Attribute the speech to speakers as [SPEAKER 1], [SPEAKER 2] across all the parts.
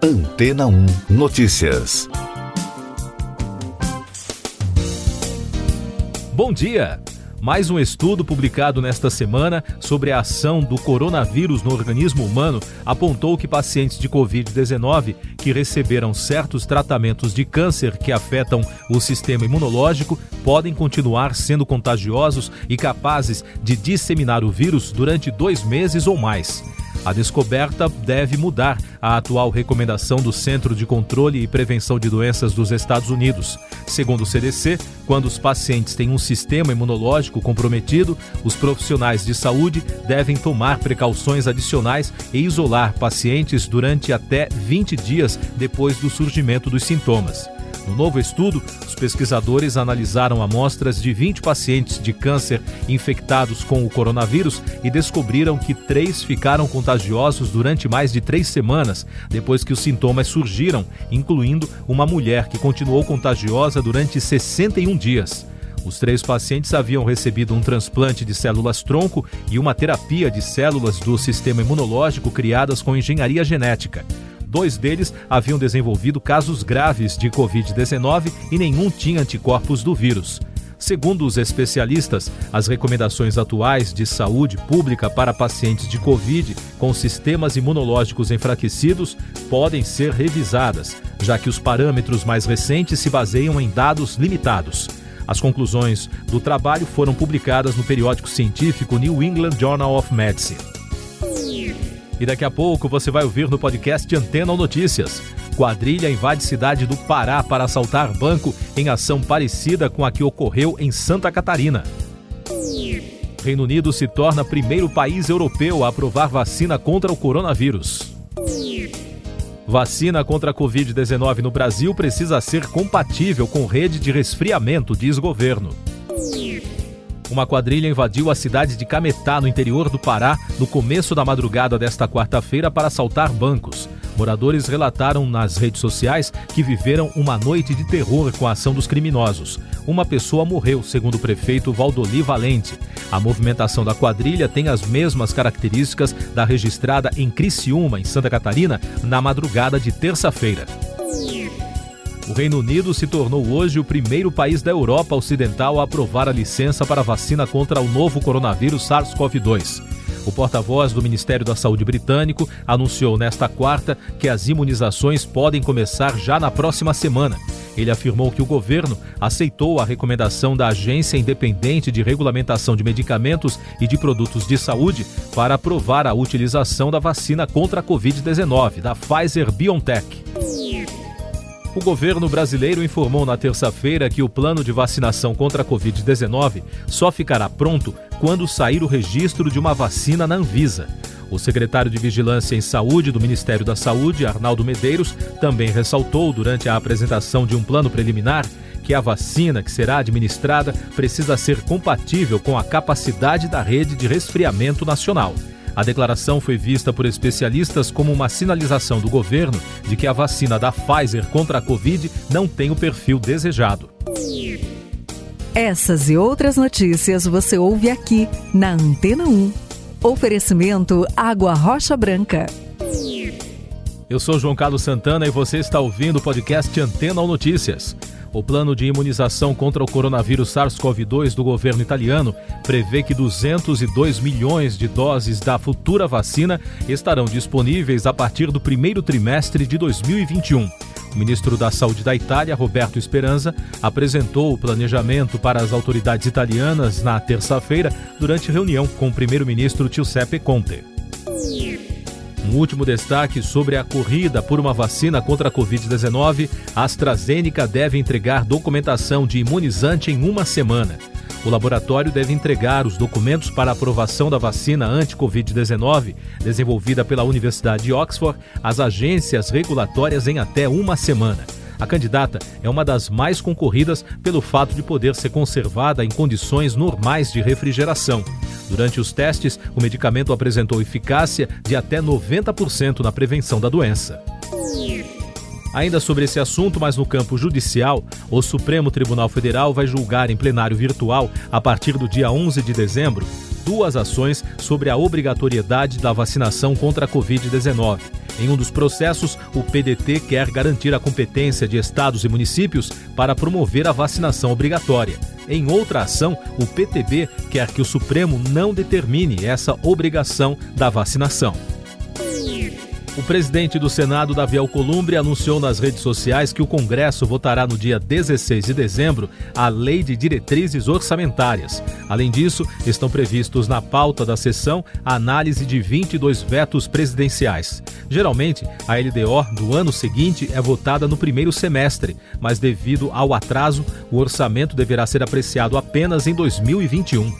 [SPEAKER 1] Antena 1 Notícias.
[SPEAKER 2] Bom dia! Mais um estudo publicado nesta semana sobre a ação do coronavírus no organismo humano apontou que pacientes de Covid-19 que receberam certos tratamentos de câncer que afetam o sistema imunológico podem continuar sendo contagiosos e capazes de disseminar o vírus durante dois meses ou mais. A descoberta deve mudar a atual recomendação do Centro de Controle e Prevenção de Doenças dos Estados Unidos. Segundo o CDC, quando os pacientes têm um sistema imunológico comprometido, os profissionais de saúde devem tomar precauções adicionais e isolar pacientes durante até 20 dias depois do surgimento dos sintomas. No novo estudo, os pesquisadores analisaram amostras de 20 pacientes de câncer infectados com o coronavírus e descobriram que três ficaram contagiosos durante mais de três semanas depois que os sintomas surgiram, incluindo uma mulher que continuou contagiosa durante 61 dias. Os três pacientes haviam recebido um transplante de células tronco e uma terapia de células do sistema imunológico criadas com engenharia genética. Dois deles haviam desenvolvido casos graves de Covid-19 e nenhum tinha anticorpos do vírus. Segundo os especialistas, as recomendações atuais de saúde pública para pacientes de Covid com sistemas imunológicos enfraquecidos podem ser revisadas, já que os parâmetros mais recentes se baseiam em dados limitados. As conclusões do trabalho foram publicadas no periódico científico New England Journal of Medicine. E daqui a pouco você vai ouvir no podcast Antena Notícias. Quadrilha invade cidade do Pará para assaltar banco em ação parecida com a que ocorreu em Santa Catarina. Reino Unido se torna primeiro país europeu a aprovar vacina contra o coronavírus. Vacina contra a Covid-19 no Brasil precisa ser compatível com rede de resfriamento, diz governo. Uma quadrilha invadiu a cidade de Cametá, no interior do Pará, no começo da madrugada desta quarta-feira para assaltar bancos. Moradores relataram nas redes sociais que viveram uma noite de terror com a ação dos criminosos. Uma pessoa morreu, segundo o prefeito Valdoli Valente. A movimentação da quadrilha tem as mesmas características da registrada em Criciúma, em Santa Catarina, na madrugada de terça-feira. O Reino Unido se tornou hoje o primeiro país da Europa Ocidental a aprovar a licença para a vacina contra o novo coronavírus SARS-CoV-2. O porta-voz do Ministério da Saúde britânico anunciou nesta quarta que as imunizações podem começar já na próxima semana. Ele afirmou que o governo aceitou a recomendação da Agência Independente de Regulamentação de Medicamentos e de Produtos de Saúde para aprovar a utilização da vacina contra a Covid-19 da Pfizer BioNTech. O governo brasileiro informou na terça-feira que o plano de vacinação contra a Covid-19 só ficará pronto quando sair o registro de uma vacina na Anvisa. O secretário de Vigilância em Saúde do Ministério da Saúde, Arnaldo Medeiros, também ressaltou durante a apresentação de um plano preliminar que a vacina que será administrada precisa ser compatível com a capacidade da rede de resfriamento nacional. A declaração foi vista por especialistas como uma sinalização do governo de que a vacina da Pfizer contra a Covid não tem o perfil desejado.
[SPEAKER 3] Essas e outras notícias você ouve aqui na Antena 1. Oferecimento Água Rocha Branca.
[SPEAKER 2] Eu sou João Carlos Santana e você está ouvindo o podcast Antena ou Notícias. O plano de imunização contra o coronavírus SARS-CoV-2 do governo italiano prevê que 202 milhões de doses da futura vacina estarão disponíveis a partir do primeiro trimestre de 2021. O ministro da Saúde da Itália, Roberto Speranza, apresentou o planejamento para as autoridades italianas na terça-feira durante reunião com o primeiro-ministro Giuseppe Conte. Um último destaque sobre a corrida por uma vacina contra a Covid-19. A AstraZeneca deve entregar documentação de imunizante em uma semana. O laboratório deve entregar os documentos para aprovação da vacina anti-Covid-19, desenvolvida pela Universidade de Oxford, às agências regulatórias em até uma semana. A candidata é uma das mais concorridas pelo fato de poder ser conservada em condições normais de refrigeração. Durante os testes, o medicamento apresentou eficácia de até 90% na prevenção da doença. Ainda sobre esse assunto, mas no campo judicial, o Supremo Tribunal Federal vai julgar em plenário virtual, a partir do dia 11 de dezembro, duas ações sobre a obrigatoriedade da vacinação contra a Covid-19. Em um dos processos, o PDT quer garantir a competência de estados e municípios para promover a vacinação obrigatória. Em outra ação, o PTB quer que o Supremo não determine essa obrigação da vacinação. O presidente do Senado, Davi Alcolumbre, anunciou nas redes sociais que o Congresso votará no dia 16 de dezembro a Lei de Diretrizes Orçamentárias. Além disso, estão previstos na pauta da sessão a análise de 22 vetos presidenciais. Geralmente, a LDO do ano seguinte é votada no primeiro semestre, mas devido ao atraso, o orçamento deverá ser apreciado apenas em 2021.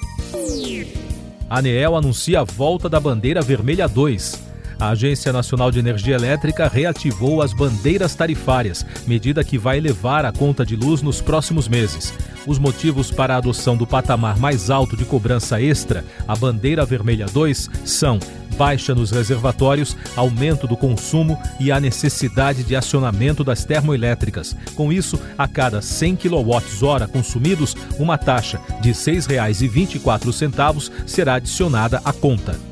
[SPEAKER 2] A ANEEL anuncia a volta da bandeira vermelha 2 a Agência Nacional de Energia Elétrica reativou as bandeiras tarifárias, medida que vai elevar a conta de luz nos próximos meses. Os motivos para a adoção do patamar mais alto de cobrança extra, a bandeira vermelha 2, são baixa nos reservatórios, aumento do consumo e a necessidade de acionamento das termoelétricas. Com isso, a cada 100 kWh consumidos, uma taxa de R$ 6,24 será adicionada à conta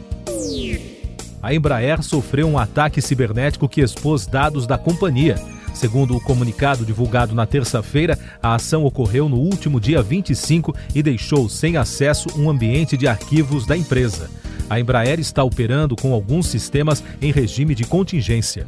[SPEAKER 2] a Embraer sofreu um ataque cibernético que expôs dados da companhia. Segundo o comunicado divulgado na terça-feira, a ação ocorreu no último dia 25 e deixou sem acesso um ambiente de arquivos da empresa. A Embraer está operando com alguns sistemas em regime de contingência.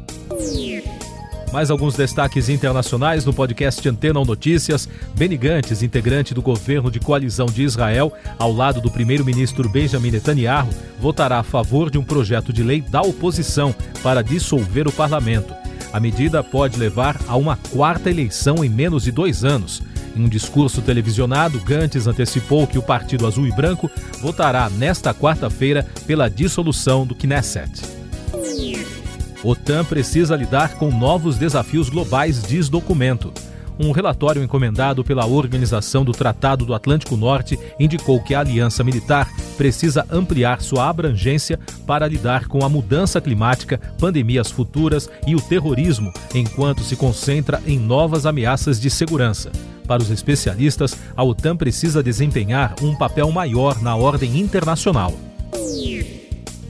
[SPEAKER 2] Mais alguns destaques internacionais no podcast Antena Notícias. Benny Gantz, integrante do governo de coalizão de Israel, ao lado do primeiro-ministro Benjamin Netanyahu, votará a favor de um projeto de lei da oposição para dissolver o parlamento. A medida pode levar a uma quarta eleição em menos de dois anos. Em um discurso televisionado, Gantz antecipou que o Partido Azul e Branco votará nesta quarta-feira pela dissolução do Knesset. OTAN precisa lidar com novos desafios globais, diz documento. Um relatório encomendado pela Organização do Tratado do Atlântico Norte indicou que a aliança militar precisa ampliar sua abrangência para lidar com a mudança climática, pandemias futuras e o terrorismo, enquanto se concentra em novas ameaças de segurança. Para os especialistas, a OTAN precisa desempenhar um papel maior na ordem internacional.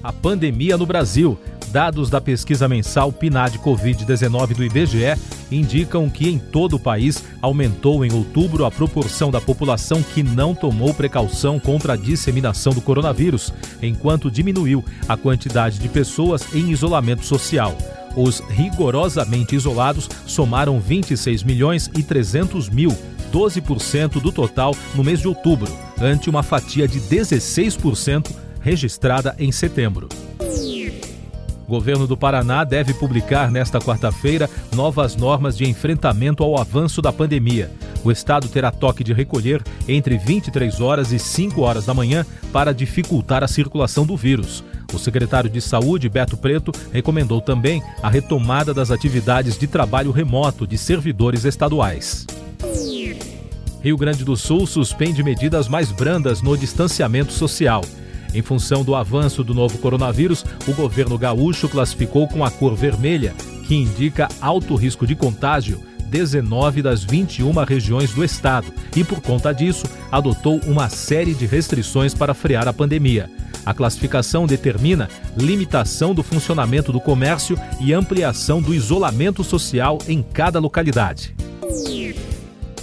[SPEAKER 2] A pandemia no Brasil Dados da pesquisa mensal PNAD Covid-19 do IBGE indicam que em todo o país aumentou em outubro a proporção da população que não tomou precaução contra a disseminação do coronavírus, enquanto diminuiu a quantidade de pessoas em isolamento social. Os rigorosamente isolados somaram 26 milhões e 300 mil, 12% do total no mês de outubro, ante uma fatia de 16% registrada em setembro. O governo do Paraná deve publicar nesta quarta-feira novas normas de enfrentamento ao avanço da pandemia. O estado terá toque de recolher entre 23 horas e 5 horas da manhã para dificultar a circulação do vírus. O secretário de Saúde, Beto Preto, recomendou também a retomada das atividades de trabalho remoto de servidores estaduais. Rio Grande do Sul suspende medidas mais brandas no distanciamento social. Em função do avanço do novo coronavírus, o governo gaúcho classificou com a cor vermelha, que indica alto risco de contágio, 19 das 21 regiões do estado e, por conta disso, adotou uma série de restrições para frear a pandemia. A classificação determina limitação do funcionamento do comércio e ampliação do isolamento social em cada localidade.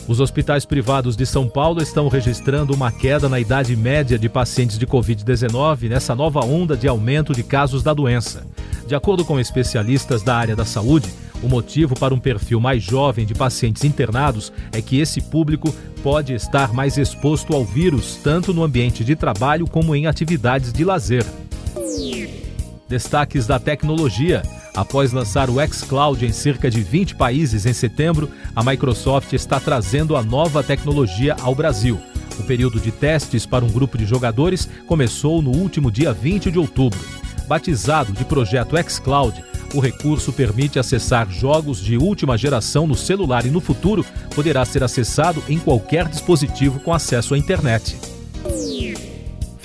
[SPEAKER 2] Os hospitais privados de São Paulo estão registrando uma queda na idade média de pacientes de Covid-19 nessa nova onda de aumento de casos da doença. De acordo com especialistas da área da saúde, o motivo para um perfil mais jovem de pacientes internados é que esse público pode estar mais exposto ao vírus, tanto no ambiente de trabalho como em atividades de lazer. Destaques da tecnologia. Após lançar o xCloud em cerca de 20 países em setembro, a Microsoft está trazendo a nova tecnologia ao Brasil. O período de testes para um grupo de jogadores começou no último dia 20 de outubro. Batizado de projeto xCloud, o recurso permite acessar jogos de última geração no celular e no futuro poderá ser acessado em qualquer dispositivo com acesso à internet.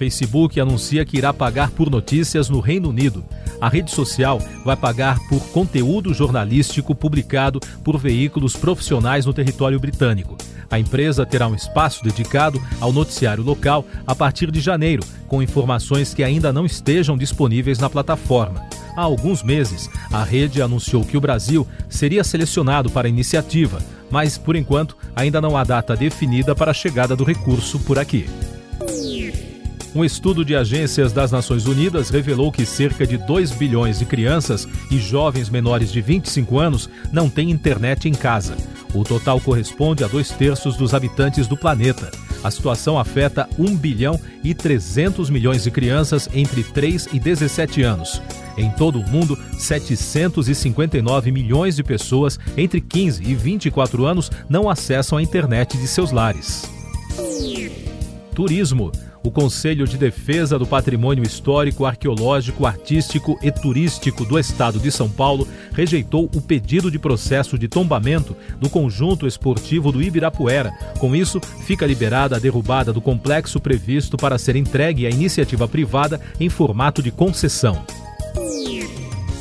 [SPEAKER 2] Facebook anuncia que irá pagar por notícias no Reino Unido. A rede social vai pagar por conteúdo jornalístico publicado por veículos profissionais no território britânico. A empresa terá um espaço dedicado ao noticiário local a partir de janeiro, com informações que ainda não estejam disponíveis na plataforma. Há alguns meses, a rede anunciou que o Brasil seria selecionado para a iniciativa, mas, por enquanto, ainda não há data definida para a chegada do recurso por aqui. Um estudo de agências das Nações Unidas revelou que cerca de 2 bilhões de crianças e jovens menores de 25 anos não têm internet em casa. O total corresponde a dois terços dos habitantes do planeta. A situação afeta 1 bilhão e 300 milhões de crianças entre 3 e 17 anos. Em todo o mundo, 759 milhões de pessoas entre 15 e 24 anos não acessam a internet de seus lares. Turismo o Conselho de Defesa do Patrimônio Histórico, Arqueológico, Artístico e Turístico do Estado de São Paulo rejeitou o pedido de processo de tombamento do conjunto esportivo do Ibirapuera. Com isso, fica liberada a derrubada do complexo previsto para ser entregue à iniciativa privada em formato de concessão.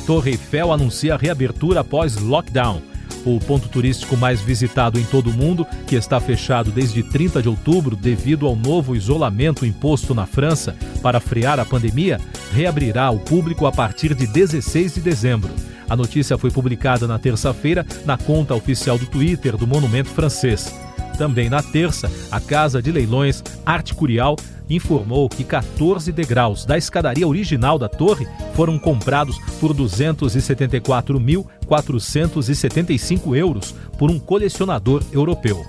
[SPEAKER 2] Torre Eiffel anuncia reabertura após lockdown o ponto turístico mais visitado em todo o mundo, que está fechado desde 30 de outubro devido ao novo isolamento imposto na França para frear a pandemia, reabrirá ao público a partir de 16 de dezembro. A notícia foi publicada na terça-feira na conta oficial do Twitter do monumento francês. Também na terça, a casa de leilões Arte Curial informou que 14 degraus da escadaria original da torre foram comprados por 274.475 euros por um colecionador europeu.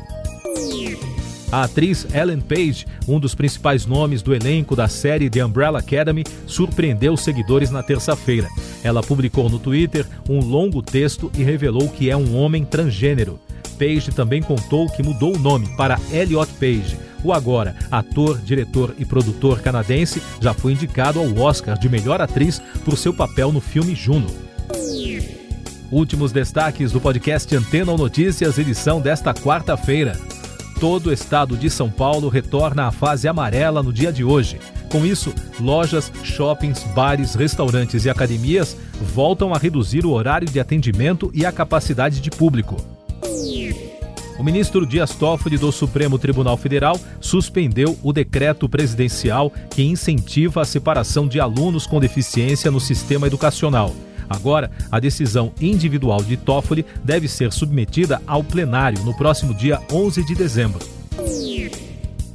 [SPEAKER 2] A atriz Ellen Page, um dos principais nomes do elenco da série The Umbrella Academy, surpreendeu os seguidores na terça-feira. Ela publicou no Twitter um longo texto e revelou que é um homem transgênero. Page também contou que mudou o nome para Elliot Page o agora ator, diretor e produtor canadense já foi indicado ao Oscar de melhor atriz por seu papel no filme Juno. Últimos destaques do podcast Antena ou Notícias, edição desta quarta-feira. Todo o estado de São Paulo retorna à fase amarela no dia de hoje. Com isso, lojas, shoppings, bares, restaurantes e academias voltam a reduzir o horário de atendimento e a capacidade de público. O ministro Dias Toffoli do Supremo Tribunal Federal suspendeu o decreto presidencial que incentiva a separação de alunos com deficiência no sistema educacional. Agora, a decisão individual de Toffoli deve ser submetida ao plenário no próximo dia 11 de dezembro.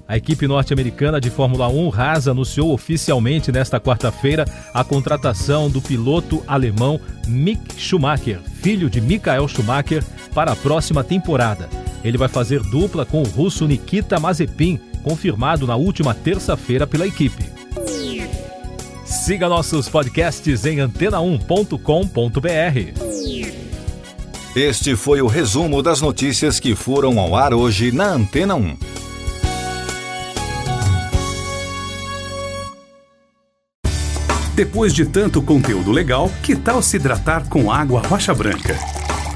[SPEAKER 2] A equipe norte-americana de Fórmula 1 Haas anunciou oficialmente nesta quarta-feira a contratação do piloto alemão Mick Schumacher, filho de Michael Schumacher, para a próxima temporada. Ele vai fazer dupla com o russo Nikita Mazepin, confirmado na última terça-feira pela equipe. Siga nossos podcasts em antena1.com.br.
[SPEAKER 1] Este foi o resumo das notícias que foram ao ar hoje na Antena 1.
[SPEAKER 4] Depois de tanto conteúdo legal, que tal se hidratar com água rocha branca?